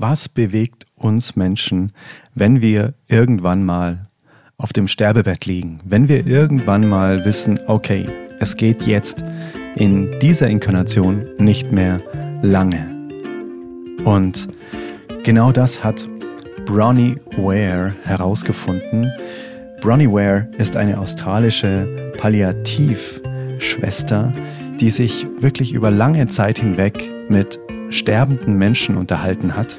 Was bewegt uns Menschen, wenn wir irgendwann mal auf dem Sterbebett liegen, wenn wir irgendwann mal wissen, okay, es geht jetzt in dieser Inkarnation nicht mehr lange. Und genau das hat Bronnie Ware herausgefunden. Bronnie Ware ist eine australische Palliativschwester, die sich wirklich über lange Zeit hinweg mit sterbenden Menschen unterhalten hat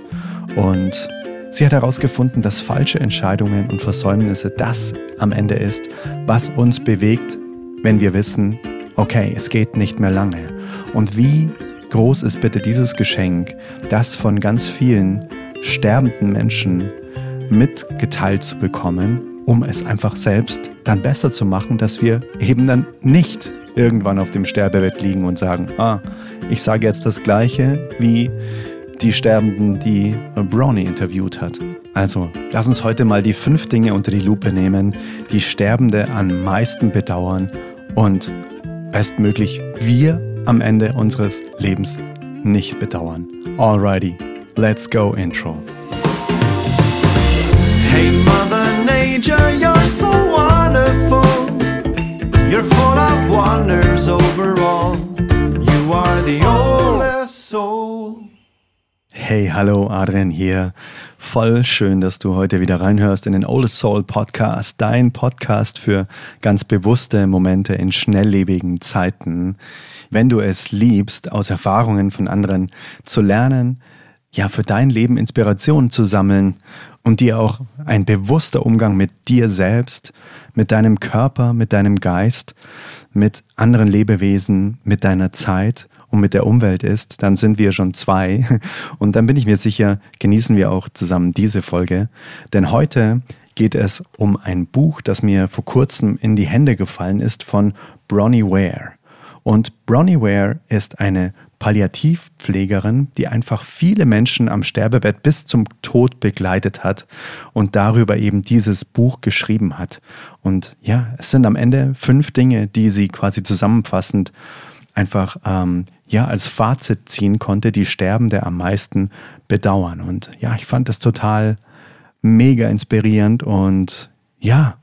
und sie hat herausgefunden, dass falsche Entscheidungen und Versäumnisse das am Ende ist, was uns bewegt, wenn wir wissen, okay, es geht nicht mehr lange. Und wie groß ist bitte dieses Geschenk, das von ganz vielen sterbenden Menschen mitgeteilt zu bekommen, um es einfach selbst dann besser zu machen, dass wir eben dann nicht irgendwann auf dem Sterbebett liegen und sagen, ah, ich sage jetzt das gleiche wie die Sterbenden, die Brownie interviewt hat. Also, lass uns heute mal die fünf Dinge unter die Lupe nehmen, die Sterbende am meisten bedauern und bestmöglich wir am Ende unseres Lebens nicht bedauern. Alrighty, let's go Intro. Hey Mother Nature, you're so full of wonders overall. You are the oldest soul. Hey, hallo, Adrian hier. Voll schön, dass du heute wieder reinhörst in den Oldest Soul Podcast, dein Podcast für ganz bewusste Momente in schnelllebigen Zeiten. Wenn du es liebst, aus Erfahrungen von anderen zu lernen, ja, für dein Leben Inspiration zu sammeln und dir auch ein bewusster Umgang mit dir selbst, mit deinem Körper, mit deinem Geist, mit anderen Lebewesen, mit deiner Zeit und mit der Umwelt ist, dann sind wir schon zwei. Und dann bin ich mir sicher, genießen wir auch zusammen diese Folge. Denn heute geht es um ein Buch, das mir vor kurzem in die Hände gefallen ist von Bronnie Ware. Und Bronnie Ware ist eine Palliativpflegerin, die einfach viele Menschen am Sterbebett bis zum Tod begleitet hat und darüber eben dieses Buch geschrieben hat. Und ja, es sind am Ende fünf Dinge, die sie quasi zusammenfassend einfach ähm, ja als Fazit ziehen konnte, die Sterbende am meisten bedauern. Und ja, ich fand das total mega inspirierend und ja,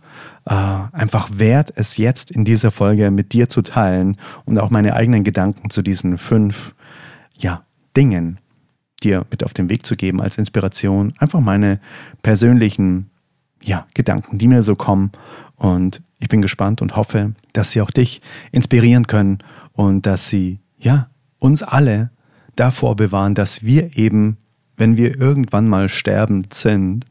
äh, einfach wert, es jetzt in dieser Folge mit dir zu teilen und auch meine eigenen Gedanken zu diesen fünf ja, Dingen dir mit auf den Weg zu geben als Inspiration. Einfach meine persönlichen ja, Gedanken, die mir so kommen. Und ich bin gespannt und hoffe, dass sie auch dich inspirieren können und dass sie ja uns alle davor bewahren, dass wir eben, wenn wir irgendwann mal sterbend sind,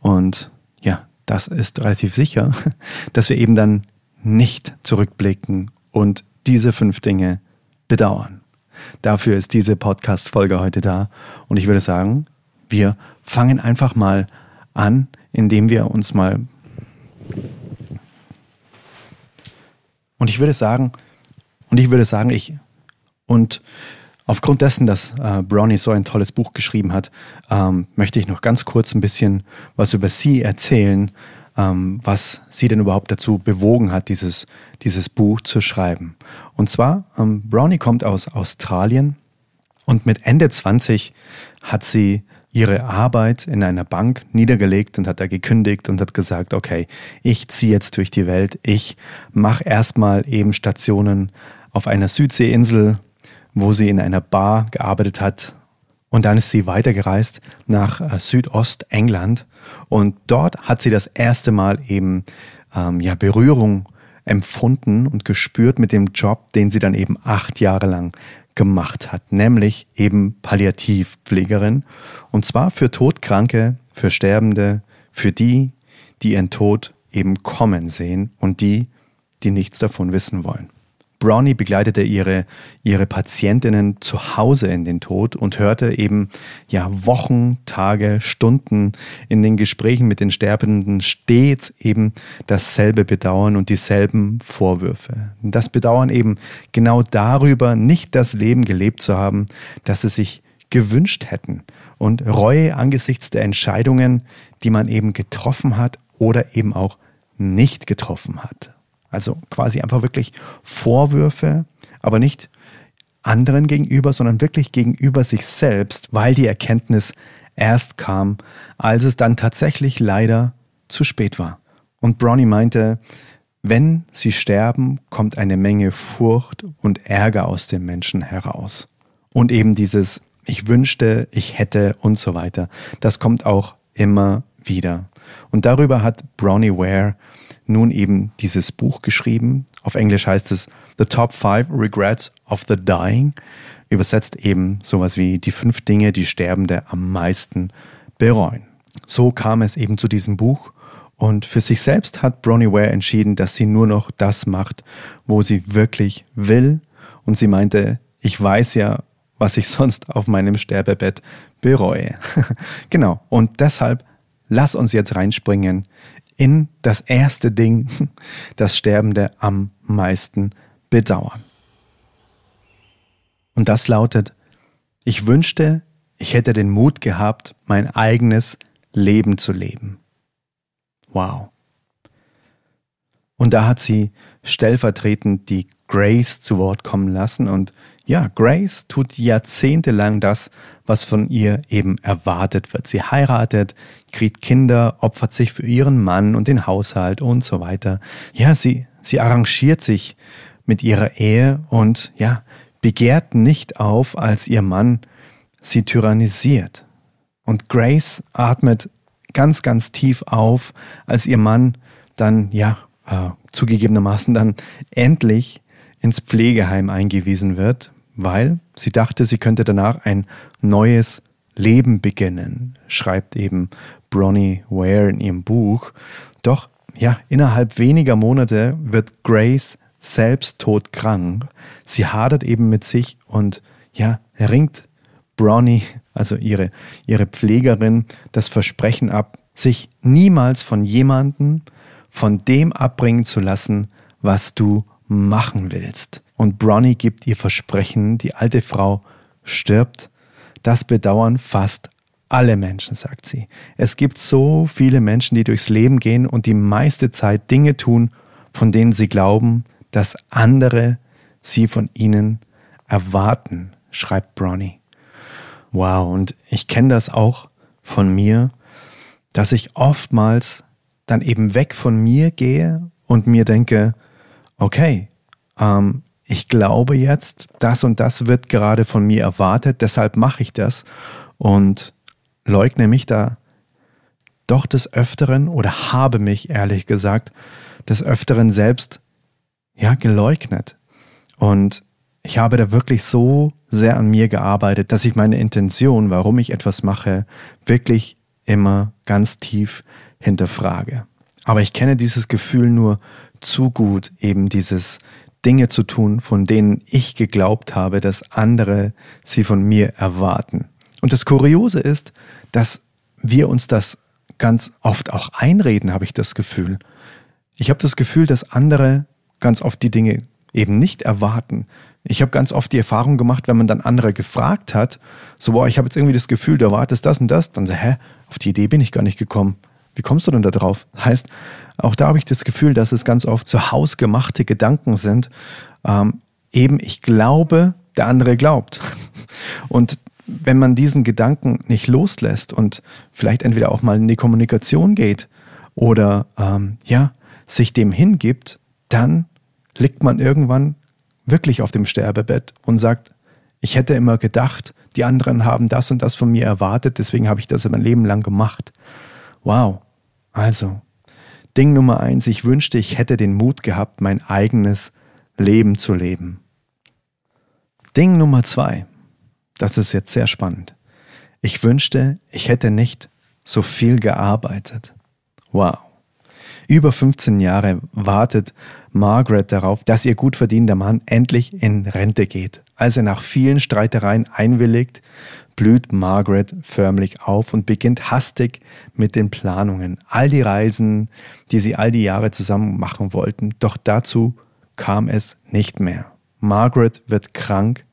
und ja, das ist relativ sicher, dass wir eben dann nicht zurückblicken und diese fünf Dinge bedauern. Dafür ist diese Podcast-Folge heute da. Und ich würde sagen, wir fangen einfach mal an, indem wir uns mal. Und ich würde sagen, und ich würde sagen, ich und aufgrund dessen, dass äh, Brownie so ein tolles Buch geschrieben hat, ähm, möchte ich noch ganz kurz ein bisschen was über sie erzählen, ähm, was sie denn überhaupt dazu bewogen hat, dieses, dieses Buch zu schreiben. Und zwar, ähm, Brownie kommt aus Australien und mit Ende 20 hat sie ihre Arbeit in einer Bank niedergelegt und hat da gekündigt und hat gesagt, okay, ich ziehe jetzt durch die Welt, ich mache erstmal eben Stationen auf einer Südseeinsel wo sie in einer Bar gearbeitet hat. Und dann ist sie weitergereist nach äh, Südostengland und dort hat sie das erste Mal eben ähm, ja, Berührung empfunden und gespürt mit dem Job, den sie dann eben acht Jahre lang gemacht hat, nämlich eben Palliativpflegerin. Und zwar für Todkranke, für Sterbende, für die, die ihren Tod eben kommen sehen und die, die nichts davon wissen wollen. Brownie begleitete ihre, ihre Patientinnen zu Hause in den Tod und hörte eben ja Wochen, Tage, Stunden in den Gesprächen mit den Sterbenden stets eben dasselbe Bedauern und dieselben Vorwürfe. Das Bedauern eben genau darüber, nicht das Leben gelebt zu haben, das sie sich gewünscht hätten und Reue angesichts der Entscheidungen, die man eben getroffen hat oder eben auch nicht getroffen hat. Also quasi einfach wirklich Vorwürfe, aber nicht anderen gegenüber, sondern wirklich gegenüber sich selbst, weil die Erkenntnis erst kam, als es dann tatsächlich leider zu spät war. Und Bronny meinte, wenn sie sterben, kommt eine Menge Furcht und Ärger aus den Menschen heraus. Und eben dieses Ich wünschte, ich hätte und so weiter. Das kommt auch immer wieder. Und darüber hat Brownie Ware nun eben dieses Buch geschrieben. Auf Englisch heißt es The Top Five Regrets of the Dying. Übersetzt eben sowas wie die fünf Dinge, die Sterbende am meisten bereuen. So kam es eben zu diesem Buch. Und für sich selbst hat Bronnie Ware entschieden, dass sie nur noch das macht, wo sie wirklich will. Und sie meinte, ich weiß ja, was ich sonst auf meinem Sterbebett bereue. genau. Und deshalb lass uns jetzt reinspringen in das erste Ding, das Sterbende am meisten bedauern. Und das lautet, ich wünschte, ich hätte den Mut gehabt, mein eigenes Leben zu leben. Wow. Und da hat sie stellvertretend die Grace zu Wort kommen lassen und ja, Grace tut jahrzehntelang das, was von ihr eben erwartet wird. Sie heiratet, kriegt Kinder, opfert sich für ihren Mann und den Haushalt und so weiter. Ja, sie, sie arrangiert sich mit ihrer Ehe und ja, begehrt nicht auf, als ihr Mann sie tyrannisiert. Und Grace atmet ganz, ganz tief auf, als ihr Mann dann, ja, äh, zugegebenermaßen dann endlich ins Pflegeheim eingewiesen wird, weil sie dachte, sie könnte danach ein neues Leben beginnen, schreibt eben Bronnie Ware in ihrem Buch. Doch ja, innerhalb weniger Monate wird Grace selbst todkrank. Sie hadert eben mit sich und ja, ringt Bronnie, also ihre, ihre Pflegerin, das Versprechen ab, sich niemals von jemandem von dem abbringen zu lassen, was du machen willst. Und Bronnie gibt ihr Versprechen, die alte Frau stirbt. Das bedauern fast alle Menschen, sagt sie. Es gibt so viele Menschen, die durchs Leben gehen und die meiste Zeit Dinge tun, von denen sie glauben, dass andere sie von ihnen erwarten, schreibt Bronnie. Wow, und ich kenne das auch von mir, dass ich oftmals dann eben weg von mir gehe und mir denke, okay, ähm, ich glaube jetzt, das und das wird gerade von mir erwartet, deshalb mache ich das und leugne mich da doch des Öfteren oder habe mich ehrlich gesagt des Öfteren selbst ja geleugnet. Und ich habe da wirklich so sehr an mir gearbeitet, dass ich meine Intention, warum ich etwas mache, wirklich immer ganz tief hinterfrage. Aber ich kenne dieses Gefühl nur zu gut, eben dieses Dinge zu tun, von denen ich geglaubt habe, dass andere sie von mir erwarten. Und das Kuriose ist, dass wir uns das ganz oft auch einreden, habe ich das Gefühl. Ich habe das Gefühl, dass andere ganz oft die Dinge eben nicht erwarten. Ich habe ganz oft die Erfahrung gemacht, wenn man dann andere gefragt hat, so, boah, ich habe jetzt irgendwie das Gefühl, du erwartest das und das, dann so, hä, auf die Idee bin ich gar nicht gekommen. Wie kommst du denn da drauf? Heißt, auch da habe ich das Gefühl, dass es ganz oft so hausgemachte Gedanken sind. Ähm, eben, ich glaube, der andere glaubt. Und wenn man diesen Gedanken nicht loslässt und vielleicht entweder auch mal in die Kommunikation geht oder ähm, ja, sich dem hingibt, dann liegt man irgendwann wirklich auf dem Sterbebett und sagt, ich hätte immer gedacht, die anderen haben das und das von mir erwartet, deswegen habe ich das mein Leben lang gemacht. Wow, also, Ding Nummer eins, ich wünschte, ich hätte den Mut gehabt, mein eigenes Leben zu leben. Ding Nummer zwei, das ist jetzt sehr spannend. Ich wünschte, ich hätte nicht so viel gearbeitet. Wow. Über 15 Jahre wartet Margaret darauf, dass ihr gut verdienter Mann endlich in Rente geht. Als er nach vielen Streitereien einwilligt, blüht Margaret förmlich auf und beginnt hastig mit den Planungen. All die Reisen, die sie all die Jahre zusammen machen wollten, doch dazu kam es nicht mehr. Margaret wird krank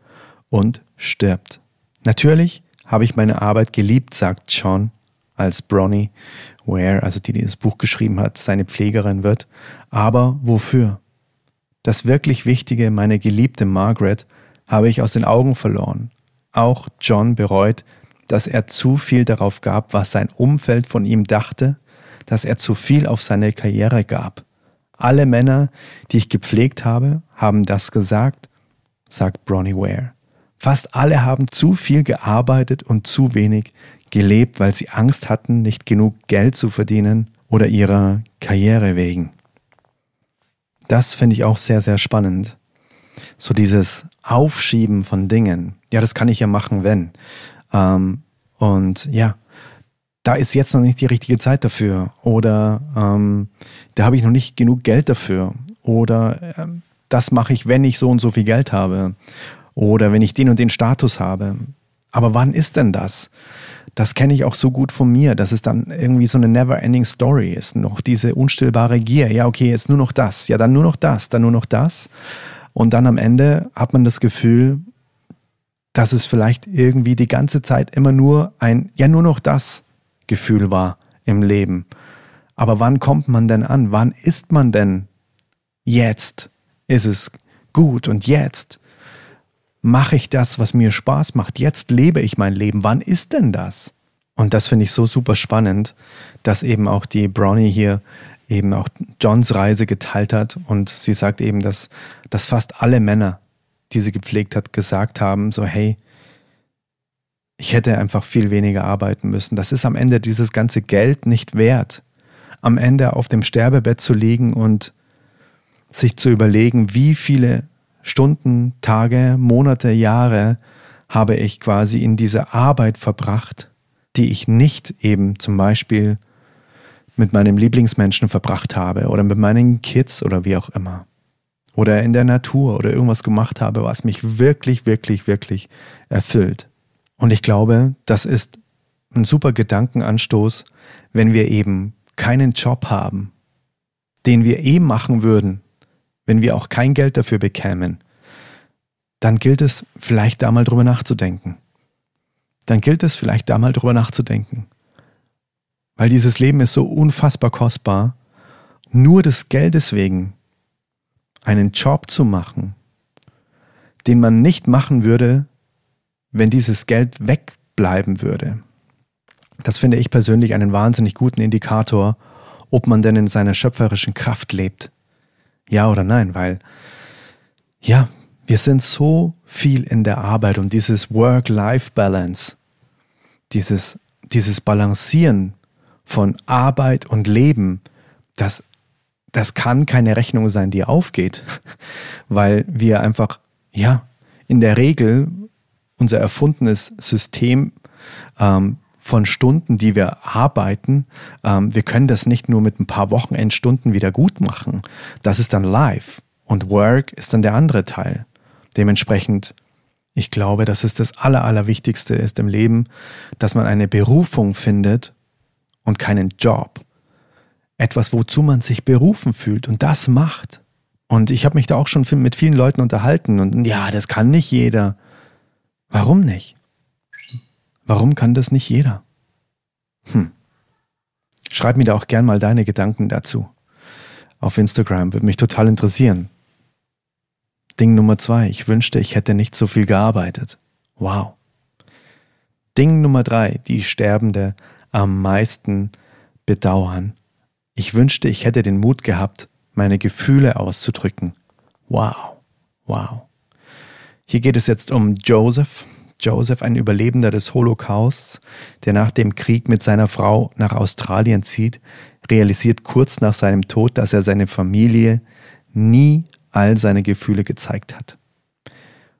und stirbt. Natürlich habe ich meine Arbeit geliebt, sagt John, als Bronnie Ware, also die, die das Buch geschrieben hat, seine Pflegerin wird. Aber wofür? Das wirklich Wichtige, meine geliebte Margaret, habe ich aus den Augen verloren. Auch John bereut, dass er zu viel darauf gab, was sein Umfeld von ihm dachte, dass er zu viel auf seine Karriere gab. Alle Männer, die ich gepflegt habe, haben das gesagt, sagt Bronnie Ware. Fast alle haben zu viel gearbeitet und zu wenig gelebt, weil sie Angst hatten, nicht genug Geld zu verdienen oder ihrer Karriere wegen. Das finde ich auch sehr, sehr spannend. So dieses Aufschieben von Dingen. Ja, das kann ich ja machen, wenn. Ähm, und ja, da ist jetzt noch nicht die richtige Zeit dafür. Oder ähm, da habe ich noch nicht genug Geld dafür. Oder äh, das mache ich, wenn ich so und so viel Geld habe. Oder wenn ich den und den Status habe. Aber wann ist denn das? Das kenne ich auch so gut von mir, dass es dann irgendwie so eine never-ending Story ist. Noch diese unstillbare Gier. Ja, okay, jetzt nur noch das. Ja, dann nur noch das, dann nur noch das. Und dann am Ende hat man das Gefühl, dass es vielleicht irgendwie die ganze Zeit immer nur ein, ja, nur noch das Gefühl war im Leben. Aber wann kommt man denn an? Wann ist man denn? Jetzt ist es gut und jetzt mache ich das, was mir Spaß macht. Jetzt lebe ich mein Leben. Wann ist denn das? Und das finde ich so super spannend, dass eben auch die Brownie hier eben auch Johns Reise geteilt hat und sie sagt eben, dass, dass fast alle Männer die sie gepflegt hat, gesagt haben, so hey, ich hätte einfach viel weniger arbeiten müssen. Das ist am Ende dieses ganze Geld nicht wert. Am Ende auf dem Sterbebett zu liegen und sich zu überlegen, wie viele Stunden, Tage, Monate, Jahre habe ich quasi in dieser Arbeit verbracht, die ich nicht eben zum Beispiel mit meinem Lieblingsmenschen verbracht habe oder mit meinen Kids oder wie auch immer oder in der Natur oder irgendwas gemacht habe, was mich wirklich, wirklich, wirklich erfüllt. Und ich glaube, das ist ein super Gedankenanstoß, wenn wir eben keinen Job haben, den wir eh machen würden, wenn wir auch kein Geld dafür bekämen, dann gilt es vielleicht da mal drüber nachzudenken. Dann gilt es vielleicht da mal drüber nachzudenken. Weil dieses Leben ist so unfassbar kostbar, nur des Geldes wegen einen Job zu machen, den man nicht machen würde, wenn dieses Geld wegbleiben würde. Das finde ich persönlich einen wahnsinnig guten Indikator, ob man denn in seiner schöpferischen Kraft lebt. Ja oder nein, weil ja, wir sind so viel in der Arbeit und dieses Work-Life-Balance, dieses, dieses Balancieren von Arbeit und Leben, das das kann keine Rechnung sein, die aufgeht, weil wir einfach, ja, in der Regel unser erfundenes System ähm, von Stunden, die wir arbeiten, ähm, wir können das nicht nur mit ein paar Wochenendstunden wieder gut machen. Das ist dann live und Work ist dann der andere Teil. Dementsprechend, ich glaube, dass es das Aller, Allerwichtigste ist im Leben, dass man eine Berufung findet und keinen Job etwas, wozu man sich berufen fühlt und das macht. Und ich habe mich da auch schon mit vielen Leuten unterhalten und ja, das kann nicht jeder. Warum nicht? Warum kann das nicht jeder? Hm. Schreib mir da auch gern mal deine Gedanken dazu. Auf Instagram würde mich total interessieren. Ding Nummer zwei. Ich wünschte, ich hätte nicht so viel gearbeitet. Wow. Ding Nummer drei. Die Sterbende am meisten bedauern. Ich wünschte, ich hätte den Mut gehabt, meine Gefühle auszudrücken. Wow, wow. Hier geht es jetzt um Joseph. Joseph, ein Überlebender des Holocausts, der nach dem Krieg mit seiner Frau nach Australien zieht, realisiert kurz nach seinem Tod, dass er seine Familie nie all seine Gefühle gezeigt hat.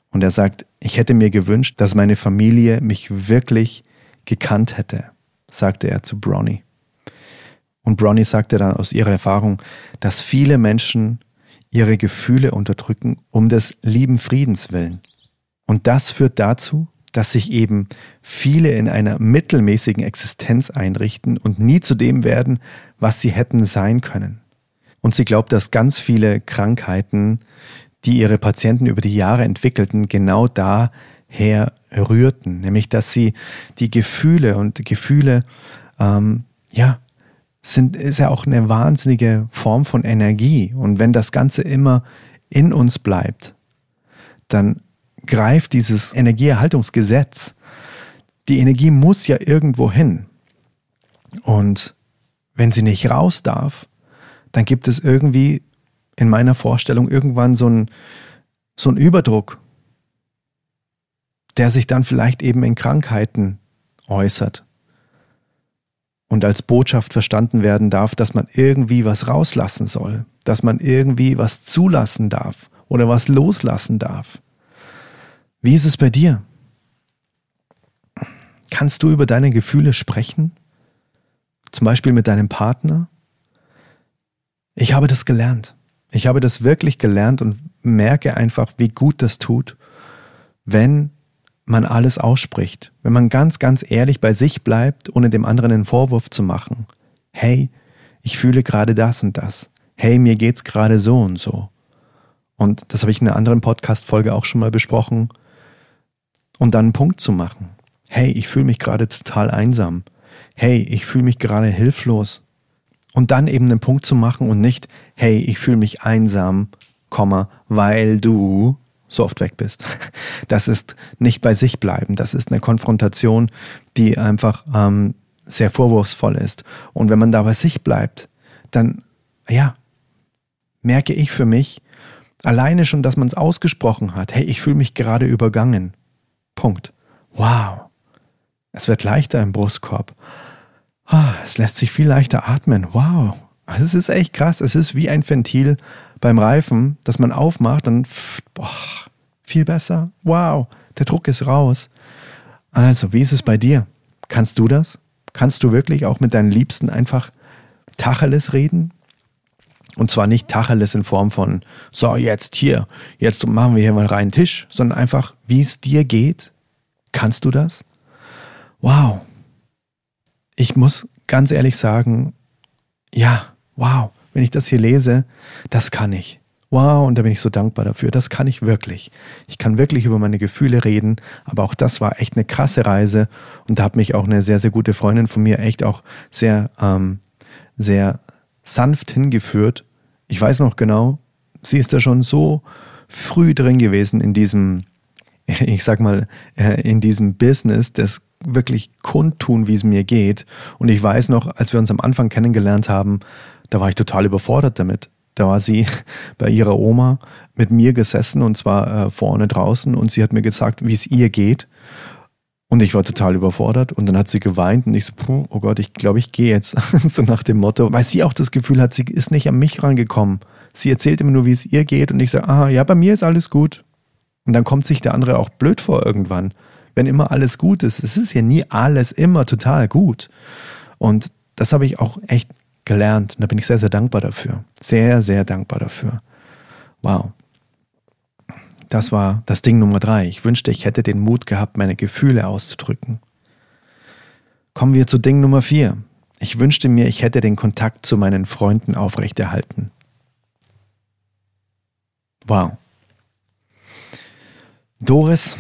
Und er sagt, ich hätte mir gewünscht, dass meine Familie mich wirklich gekannt hätte, sagte er zu Bronny. Und Bronnie sagte dann aus ihrer Erfahrung, dass viele Menschen ihre Gefühle unterdrücken um des lieben Friedens willen. Und das führt dazu, dass sich eben viele in einer mittelmäßigen Existenz einrichten und nie zu dem werden, was sie hätten sein können. Und sie glaubt, dass ganz viele Krankheiten, die ihre Patienten über die Jahre entwickelten, genau daher rührten, nämlich dass sie die Gefühle und Gefühle ähm, ja sind, ist ja auch eine wahnsinnige Form von Energie. Und wenn das Ganze immer in uns bleibt, dann greift dieses Energieerhaltungsgesetz, die Energie muss ja irgendwo hin. Und wenn sie nicht raus darf, dann gibt es irgendwie in meiner Vorstellung irgendwann so einen so Überdruck, der sich dann vielleicht eben in Krankheiten äußert und als Botschaft verstanden werden darf, dass man irgendwie was rauslassen soll, dass man irgendwie was zulassen darf oder was loslassen darf. Wie ist es bei dir? Kannst du über deine Gefühle sprechen? Zum Beispiel mit deinem Partner? Ich habe das gelernt. Ich habe das wirklich gelernt und merke einfach, wie gut das tut, wenn man alles ausspricht, wenn man ganz, ganz ehrlich bei sich bleibt, ohne dem anderen einen Vorwurf zu machen. Hey, ich fühle gerade das und das. Hey, mir geht's gerade so und so. Und das habe ich in einer anderen Podcast-Folge auch schon mal besprochen. Und dann einen Punkt zu machen. Hey, ich fühle mich gerade total einsam. Hey, ich fühle mich gerade hilflos. Und dann eben einen Punkt zu machen und nicht, hey, ich fühle mich einsam, weil du so oft weg bist. Das ist nicht bei sich bleiben. Das ist eine Konfrontation, die einfach ähm, sehr vorwurfsvoll ist. Und wenn man da bei sich bleibt, dann, ja, merke ich für mich, alleine schon, dass man es ausgesprochen hat, hey, ich fühle mich gerade übergangen. Punkt. Wow. Es wird leichter im Brustkorb. Ah, es lässt sich viel leichter atmen. Wow. Es ist echt krass. Es ist wie ein Ventil beim Reifen, das man aufmacht, dann boah, viel besser. Wow, der Druck ist raus. Also, wie ist es bei dir? Kannst du das? Kannst du wirklich auch mit deinen Liebsten einfach Tacheles reden? Und zwar nicht Tacheles in Form von, so, jetzt hier, jetzt machen wir hier mal reinen Tisch, sondern einfach, wie es dir geht. Kannst du das? Wow. Ich muss ganz ehrlich sagen, ja, wow, wenn ich das hier lese, das kann ich. Wow, und da bin ich so dankbar dafür. Das kann ich wirklich. Ich kann wirklich über meine Gefühle reden, aber auch das war echt eine krasse Reise und da hat mich auch eine sehr, sehr gute Freundin von mir echt auch sehr, ähm, sehr sanft hingeführt. Ich weiß noch genau, sie ist da schon so früh drin gewesen in diesem, ich sag mal, äh, in diesem Business des wirklich kundtun, wie es mir geht. Und ich weiß noch, als wir uns am Anfang kennengelernt haben, da war ich total überfordert damit. Da war sie bei ihrer Oma mit mir gesessen und zwar äh, vorne draußen und sie hat mir gesagt, wie es ihr geht. Und ich war total überfordert und dann hat sie geweint und ich so, puh, oh Gott, ich glaube, ich gehe jetzt. so nach dem Motto, weil sie auch das Gefühl hat, sie ist nicht an mich rangekommen. Sie erzählt immer nur, wie es ihr geht und ich sage, aha, ja, bei mir ist alles gut. Und dann kommt sich der andere auch blöd vor irgendwann, wenn immer alles gut ist. Es ist ja nie alles immer total gut. Und das habe ich auch echt gelernt. Und da bin ich sehr, sehr dankbar dafür. Sehr, sehr dankbar dafür. Wow. Das war das Ding Nummer drei. Ich wünschte, ich hätte den Mut gehabt, meine Gefühle auszudrücken. Kommen wir zu Ding Nummer vier. Ich wünschte mir, ich hätte den Kontakt zu meinen Freunden aufrechterhalten. Wow. Doris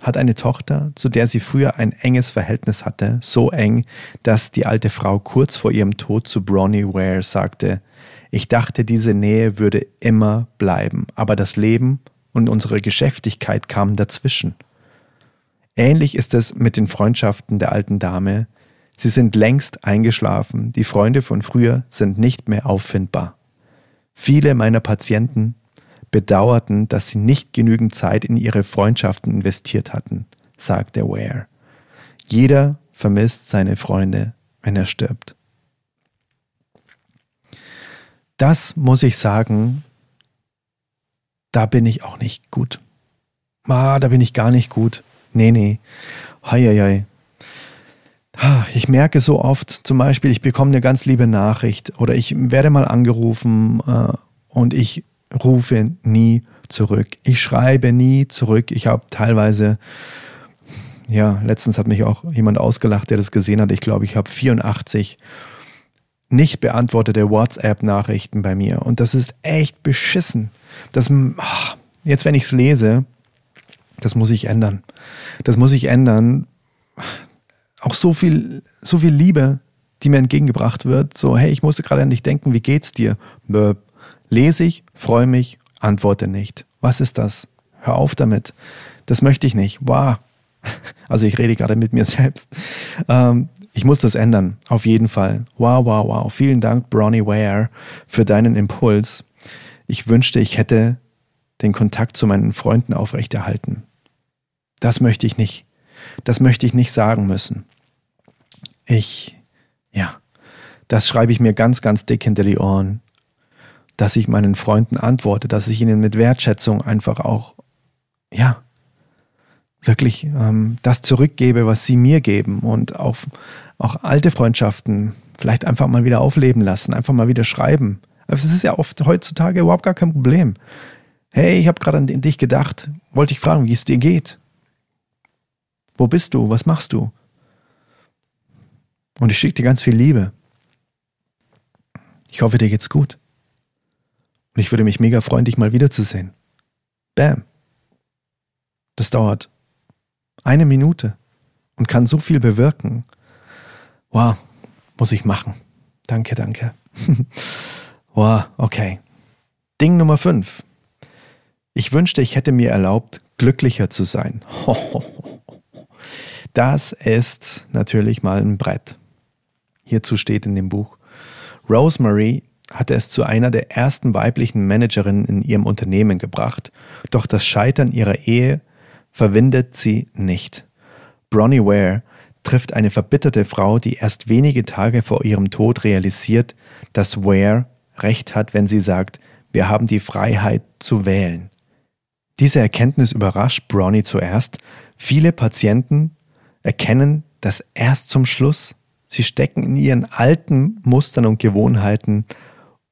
hat eine Tochter, zu der sie früher ein enges Verhältnis hatte, so eng, dass die alte Frau kurz vor ihrem Tod zu Bronnie Ware sagte, ich dachte, diese Nähe würde immer bleiben, aber das Leben und unsere Geschäftigkeit kamen dazwischen. Ähnlich ist es mit den Freundschaften der alten Dame. Sie sind längst eingeschlafen, die Freunde von früher sind nicht mehr auffindbar. Viele meiner Patienten bedauerten, dass sie nicht genügend Zeit in ihre Freundschaften investiert hatten, sagte Ware. Jeder vermisst seine Freunde, wenn er stirbt. Das muss ich sagen, da bin ich auch nicht gut. Ah, da bin ich gar nicht gut. Nee, nee. Heieiei. Ich merke so oft, zum Beispiel, ich bekomme eine ganz liebe Nachricht oder ich werde mal angerufen äh, und ich rufe nie zurück. Ich schreibe nie zurück. Ich habe teilweise, ja, letztens hat mich auch jemand ausgelacht, der das gesehen hat. Ich glaube, ich habe 84 nicht beantwortete WhatsApp-Nachrichten bei mir. Und das ist echt beschissen. Das, ach, jetzt, wenn ich es lese, das muss ich ändern. Das muss ich ändern. Auch so viel, so viel Liebe, die mir entgegengebracht wird. So, hey, ich musste gerade an dich denken, wie geht's dir? Böp. Lese ich, freue mich, antworte nicht. Was ist das? Hör auf damit. Das möchte ich nicht. Wow. Also ich rede gerade mit mir selbst. Ähm, ich muss das ändern, auf jeden Fall. Wow, wow, wow. Vielen Dank, Bronnie Ware, für deinen Impuls. Ich wünschte, ich hätte den Kontakt zu meinen Freunden aufrechterhalten. Das möchte ich nicht. Das möchte ich nicht sagen müssen. Ich, ja, das schreibe ich mir ganz, ganz dick hinter die Ohren, dass ich meinen Freunden antworte, dass ich ihnen mit Wertschätzung einfach auch, ja, wirklich ähm, das zurückgebe, was sie mir geben und auch, auch alte Freundschaften vielleicht einfach mal wieder aufleben lassen, einfach mal wieder schreiben. Es ist ja oft heutzutage überhaupt gar kein Problem. Hey, ich habe gerade an dich gedacht, wollte ich fragen, wie es dir geht. Wo bist du? Was machst du? Und ich schicke dir ganz viel Liebe. Ich hoffe, dir geht's gut. Und ich würde mich mega freuen, dich mal wiederzusehen. Bam. Das dauert eine Minute und kann so viel bewirken. Wow, muss ich machen. Danke, danke. wow, okay. Ding Nummer 5. Ich wünschte, ich hätte mir erlaubt, glücklicher zu sein. Das ist natürlich mal ein Brett. Hierzu steht in dem Buch, Rosemary hatte es zu einer der ersten weiblichen Managerinnen in ihrem Unternehmen gebracht, doch das Scheitern ihrer Ehe verwindet sie nicht. Bronnie Ware trifft eine verbitterte Frau, die erst wenige Tage vor ihrem Tod realisiert, dass Ware recht hat, wenn sie sagt, wir haben die Freiheit zu wählen. Diese Erkenntnis überrascht Bronnie zuerst. Viele Patienten erkennen das erst zum Schluss. Sie stecken in ihren alten Mustern und Gewohnheiten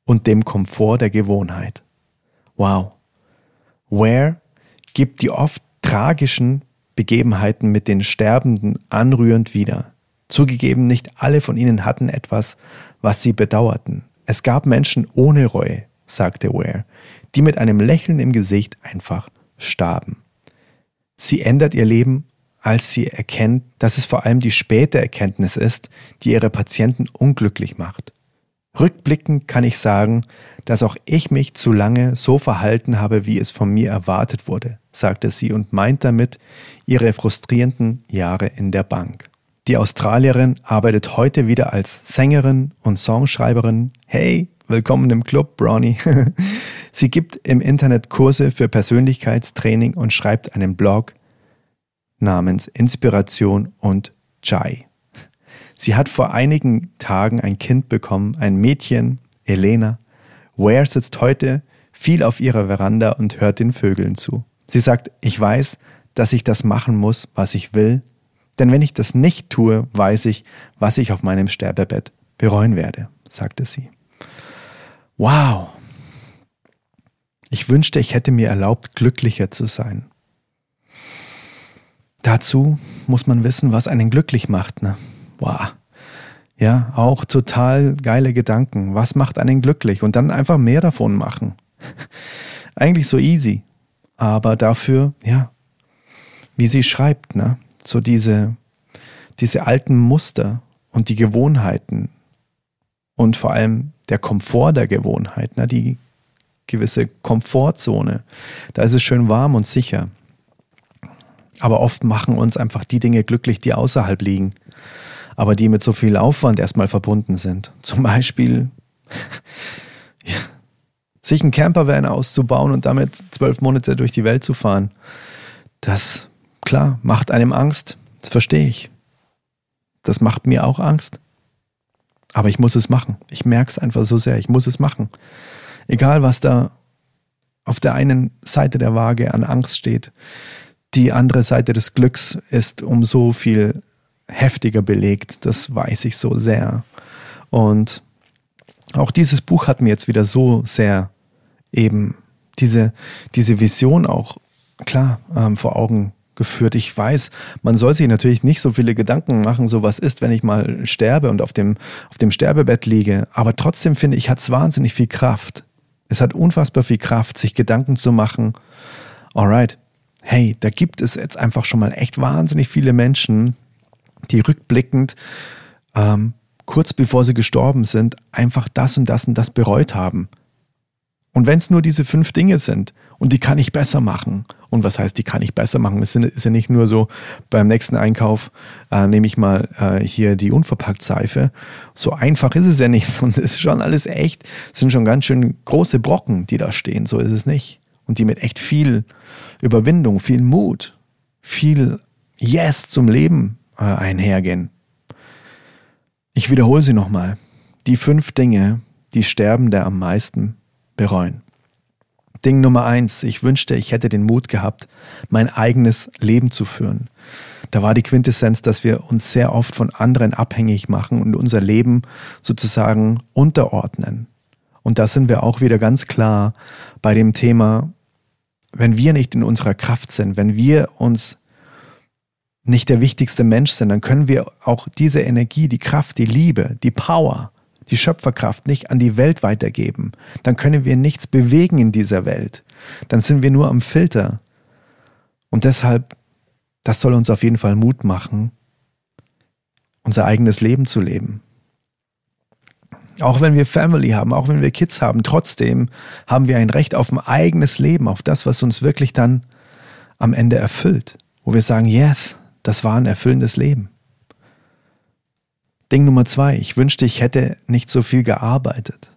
und dem Komfort der Gewohnheit. Wow. Ware gibt die oft tragischen Begebenheiten mit den Sterbenden anrührend wieder. Zugegeben, nicht alle von ihnen hatten etwas, was sie bedauerten. Es gab Menschen ohne Reue, sagte Ware, die mit einem Lächeln im Gesicht einfach starben. Sie ändert ihr Leben, als sie erkennt, dass es vor allem die späte Erkenntnis ist, die ihre Patienten unglücklich macht. Rückblickend kann ich sagen, dass auch ich mich zu lange so verhalten habe, wie es von mir erwartet wurde, sagte sie und meint damit ihre frustrierenden Jahre in der Bank. Die Australierin arbeitet heute wieder als Sängerin und Songschreiberin. Hey, willkommen im Club, Brownie. sie gibt im Internet Kurse für Persönlichkeitstraining und schreibt einen Blog namens Inspiration und Chai. Sie hat vor einigen Tagen ein Kind bekommen, ein Mädchen, Elena. Ware sitzt heute viel auf ihrer Veranda und hört den Vögeln zu. Sie sagt, ich weiß, dass ich das machen muss, was ich will, denn wenn ich das nicht tue, weiß ich, was ich auf meinem Sterbebett bereuen werde, sagte sie. Wow. Ich wünschte, ich hätte mir erlaubt, glücklicher zu sein. Dazu muss man wissen, was einen glücklich macht. Ne? Wow. Ja, auch total geile Gedanken. Was macht einen glücklich? Und dann einfach mehr davon machen. Eigentlich so easy. Aber dafür, ja, wie sie schreibt, ne? So diese, diese alten Muster und die Gewohnheiten und vor allem der Komfort der Gewohnheit, ne? die gewisse Komfortzone. Da ist es schön warm und sicher. Aber oft machen uns einfach die Dinge glücklich, die außerhalb liegen aber die mit so viel Aufwand erstmal verbunden sind. Zum Beispiel sich einen Campervan auszubauen und damit zwölf Monate durch die Welt zu fahren. Das, klar, macht einem Angst. Das verstehe ich. Das macht mir auch Angst. Aber ich muss es machen. Ich merke es einfach so sehr. Ich muss es machen. Egal, was da auf der einen Seite der Waage an Angst steht. Die andere Seite des Glücks ist um so viel heftiger belegt. Das weiß ich so sehr. Und auch dieses Buch hat mir jetzt wieder so sehr eben diese, diese Vision auch klar ähm, vor Augen geführt. Ich weiß, man soll sich natürlich nicht so viele Gedanken machen, so was ist, wenn ich mal sterbe und auf dem, auf dem Sterbebett liege. Aber trotzdem finde ich, hat es wahnsinnig viel Kraft. Es hat unfassbar viel Kraft, sich Gedanken zu machen. Alright, hey, da gibt es jetzt einfach schon mal echt wahnsinnig viele Menschen, die rückblickend ähm, kurz bevor sie gestorben sind, einfach das und das und das bereut haben. Und wenn es nur diese fünf Dinge sind und die kann ich besser machen. Und was heißt, die kann ich besser machen? Es ist ja nicht nur so, beim nächsten Einkauf äh, nehme ich mal äh, hier die unverpackt Seife. So einfach ist es ja nicht. Und es ist schon alles echt, es sind schon ganz schön große Brocken, die da stehen. So ist es nicht. Und die mit echt viel Überwindung, viel Mut, viel Yes zum Leben äh, einhergehen. Ich wiederhole sie nochmal. Die fünf Dinge, die Sterbende am meisten bereuen. Ding Nummer eins, ich wünschte, ich hätte den Mut gehabt, mein eigenes Leben zu führen. Da war die Quintessenz, dass wir uns sehr oft von anderen abhängig machen und unser Leben sozusagen unterordnen. Und da sind wir auch wieder ganz klar bei dem Thema, wenn wir nicht in unserer Kraft sind, wenn wir uns nicht der wichtigste Mensch sind, dann können wir auch diese Energie, die Kraft, die Liebe, die Power, die Schöpferkraft nicht an die Welt weitergeben. Dann können wir nichts bewegen in dieser Welt. Dann sind wir nur am Filter. Und deshalb, das soll uns auf jeden Fall Mut machen, unser eigenes Leben zu leben. Auch wenn wir Family haben, auch wenn wir Kids haben, trotzdem haben wir ein Recht auf ein eigenes Leben, auf das, was uns wirklich dann am Ende erfüllt. Wo wir sagen, yes, das war ein erfüllendes Leben. Ding Nummer zwei, ich wünschte, ich hätte nicht so viel gearbeitet.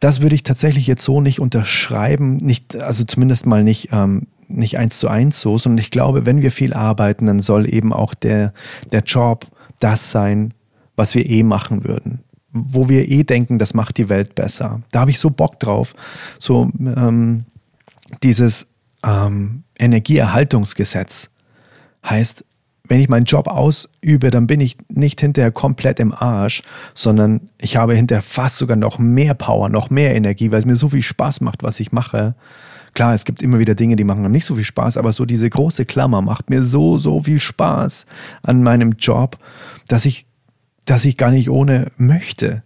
Das würde ich tatsächlich jetzt so nicht unterschreiben, nicht, also zumindest mal nicht, ähm, nicht eins zu eins so, sondern ich glaube, wenn wir viel arbeiten, dann soll eben auch der, der Job das sein, was wir eh machen würden. Wo wir eh denken, das macht die Welt besser. Da habe ich so Bock drauf. So ähm, dieses ähm, Energieerhaltungsgesetz Heißt, wenn ich meinen Job ausübe, dann bin ich nicht hinterher komplett im Arsch, sondern ich habe hinterher fast sogar noch mehr Power, noch mehr Energie, weil es mir so viel Spaß macht, was ich mache. Klar, es gibt immer wieder Dinge, die machen mir nicht so viel Spaß, aber so diese große Klammer macht mir so, so viel Spaß an meinem Job, dass ich, dass ich gar nicht ohne möchte.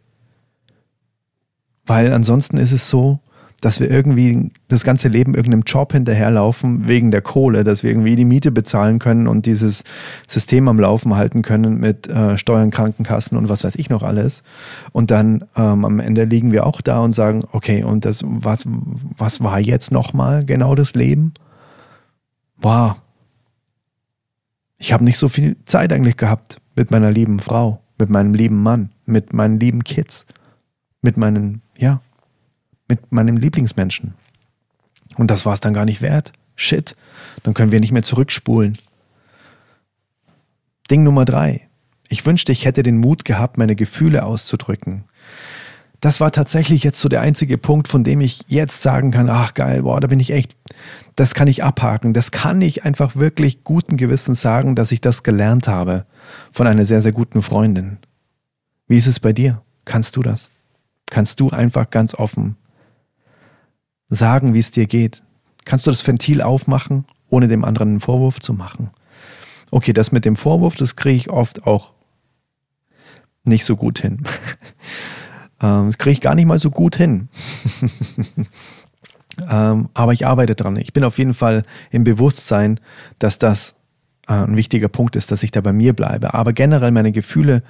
Weil ansonsten ist es so, dass wir irgendwie das ganze Leben irgendeinem Job hinterherlaufen wegen der Kohle, dass wir irgendwie die Miete bezahlen können und dieses System am Laufen halten können mit äh, Steuern, Krankenkassen und was weiß ich noch alles. Und dann ähm, am Ende liegen wir auch da und sagen, okay, und das, was, was war jetzt nochmal genau das Leben? Wow. Ich habe nicht so viel Zeit eigentlich gehabt mit meiner lieben Frau, mit meinem lieben Mann, mit meinen lieben Kids, mit meinen, ja, mit meinem Lieblingsmenschen. Und das war es dann gar nicht wert. Shit, dann können wir nicht mehr zurückspulen. Ding Nummer drei. Ich wünschte, ich hätte den Mut gehabt, meine Gefühle auszudrücken. Das war tatsächlich jetzt so der einzige Punkt, von dem ich jetzt sagen kann, ach geil, boah, da bin ich echt, das kann ich abhaken. Das kann ich einfach wirklich guten Gewissens sagen, dass ich das gelernt habe von einer sehr, sehr guten Freundin. Wie ist es bei dir? Kannst du das? Kannst du einfach ganz offen sagen, wie es dir geht? Kannst du das Ventil aufmachen, ohne dem anderen einen Vorwurf zu machen? Okay, das mit dem Vorwurf, das kriege ich oft auch nicht so gut hin. Ähm, das kriege ich gar nicht mal so gut hin. Ähm, aber ich arbeite dran. Ich bin auf jeden Fall im Bewusstsein, dass das äh, ein wichtiger Punkt ist, dass ich da bei mir bleibe. Aber generell meine Gefühle,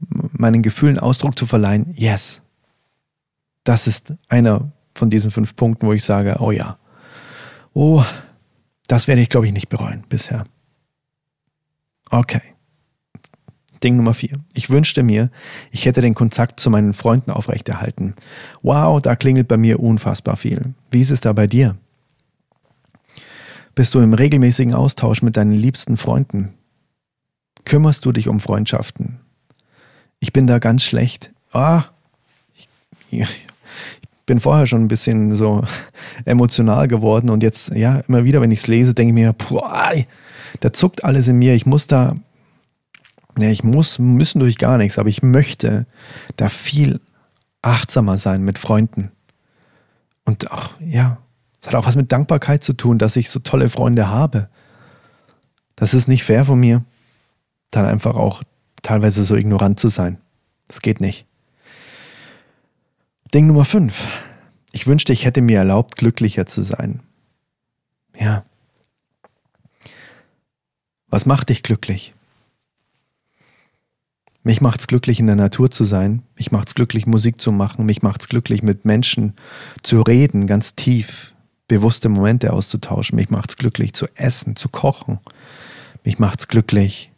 meinen Gefühlen Ausdruck zu verleihen, yes. Das ist einer von diesen fünf Punkten, wo ich sage, oh ja, oh, das werde ich, glaube ich, nicht bereuen bisher. Okay. Ding Nummer vier. Ich wünschte mir, ich hätte den Kontakt zu meinen Freunden aufrechterhalten. Wow, da klingelt bei mir unfassbar viel. Wie ist es da bei dir? Bist du im regelmäßigen Austausch mit deinen liebsten Freunden? Kümmerst du dich um Freundschaften? Ich bin da ganz schlecht. Ah, ich, bin vorher schon ein bisschen so emotional geworden und jetzt, ja, immer wieder, wenn ich es lese, denke ich mir, puh, da zuckt alles in mir. Ich muss da, ja, ich muss, müssen durch gar nichts, aber ich möchte da viel achtsamer sein mit Freunden. Und auch, ja, es hat auch was mit Dankbarkeit zu tun, dass ich so tolle Freunde habe. Das ist nicht fair von mir, dann einfach auch teilweise so ignorant zu sein. Das geht nicht. Ding Nummer 5. Ich wünschte, ich hätte mir erlaubt, glücklicher zu sein. Ja. Was macht dich glücklich? Mich macht's glücklich, in der Natur zu sein. Mich macht's glücklich, Musik zu machen. Mich macht's glücklich, mit Menschen zu reden, ganz tief, bewusste Momente auszutauschen. Mich macht's glücklich, zu essen, zu kochen. Mich macht's glücklich,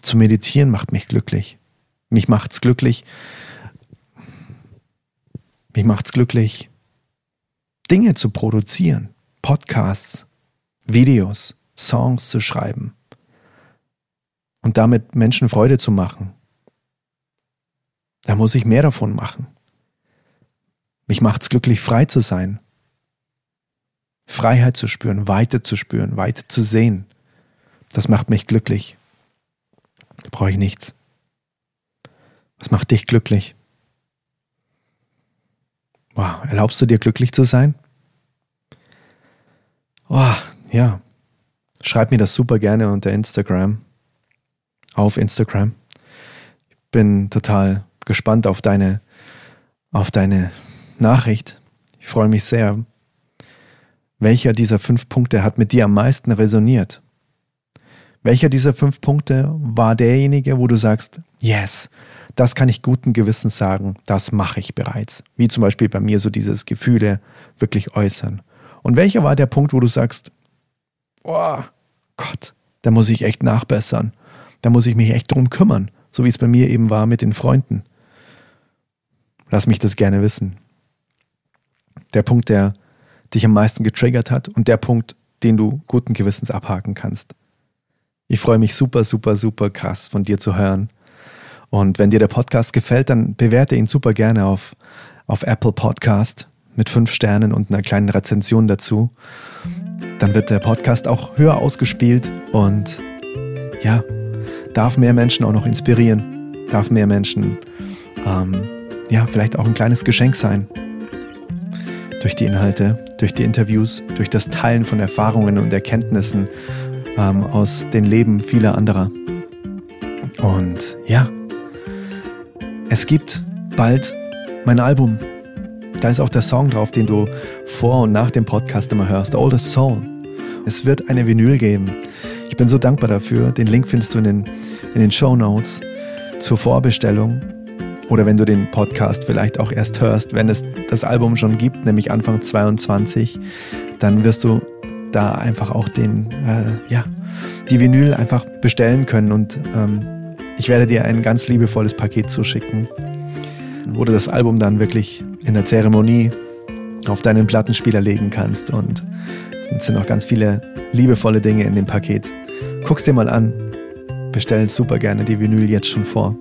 zu meditieren macht mich glücklich. Mich macht's glücklich. Mich macht's glücklich, Dinge zu produzieren. Podcasts, Videos, Songs zu schreiben und damit Menschen Freude zu machen. Da muss ich mehr davon machen. Mich macht es glücklich, frei zu sein. Freiheit zu spüren, Weite zu spüren, Weite zu sehen. Das macht mich glücklich. Da brauche ich nichts. Was macht dich glücklich? Wow, erlaubst du dir glücklich zu sein? Oh, ja. Schreib mir das super gerne unter Instagram auf Instagram. Ich bin total gespannt auf deine, auf deine Nachricht. Ich freue mich sehr. Welcher dieser fünf Punkte hat mit dir am meisten resoniert? Welcher dieser fünf Punkte war derjenige, wo du sagst, yes, das kann ich guten Gewissens sagen, das mache ich bereits. Wie zum Beispiel bei mir so dieses Gefühle wirklich äußern. Und welcher war der Punkt, wo du sagst, oh Gott, da muss ich echt nachbessern. Da muss ich mich echt drum kümmern, so wie es bei mir eben war mit den Freunden. Lass mich das gerne wissen. Der Punkt, der dich am meisten getriggert hat und der Punkt, den du guten Gewissens abhaken kannst. Ich freue mich super, super, super krass von dir zu hören. Und wenn dir der Podcast gefällt, dann bewerte ihn super gerne auf, auf Apple Podcast mit fünf Sternen und einer kleinen Rezension dazu. Dann wird der Podcast auch höher ausgespielt und ja, darf mehr Menschen auch noch inspirieren, darf mehr Menschen, ähm, ja, vielleicht auch ein kleines Geschenk sein. Durch die Inhalte, durch die Interviews, durch das Teilen von Erfahrungen und Erkenntnissen ähm, aus den Leben vieler anderer. Und ja, es gibt bald mein Album. Da ist auch der Song drauf, den du vor und nach dem Podcast immer hörst, the Soul. Es wird eine Vinyl geben. Ich bin so dankbar dafür. Den Link findest du in den, in den Show Notes zur Vorbestellung. Oder wenn du den Podcast vielleicht auch erst hörst, wenn es das Album schon gibt, nämlich Anfang 22, dann wirst du da einfach auch den, äh, ja, die Vinyl einfach bestellen können und ähm, ich werde dir ein ganz liebevolles Paket zuschicken, wo du das Album dann wirklich in der Zeremonie auf deinen Plattenspieler legen kannst und es sind noch ganz viele liebevolle Dinge in dem Paket. Guck's dir mal an. Bestell super gerne die Vinyl jetzt schon vor.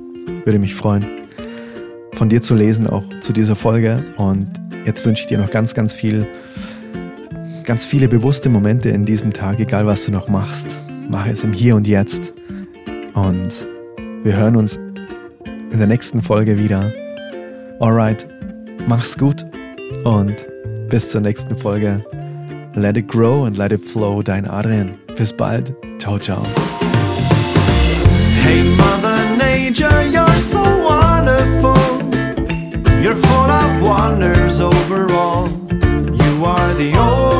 Würde mich freuen, von dir zu lesen, auch zu dieser Folge. Und jetzt wünsche ich dir noch ganz, ganz viel, ganz viele bewusste Momente in diesem Tag, egal was du noch machst. Mach es im Hier und Jetzt. Und wir hören uns in der nächsten Folge wieder. Alright, mach's gut und bis zur nächsten Folge. Let it grow and let it flow, dein Adrian. Bis bald. Ciao, ciao. Hey Mother Nature, you're so wonderful. You're full of wonders overall. You are the only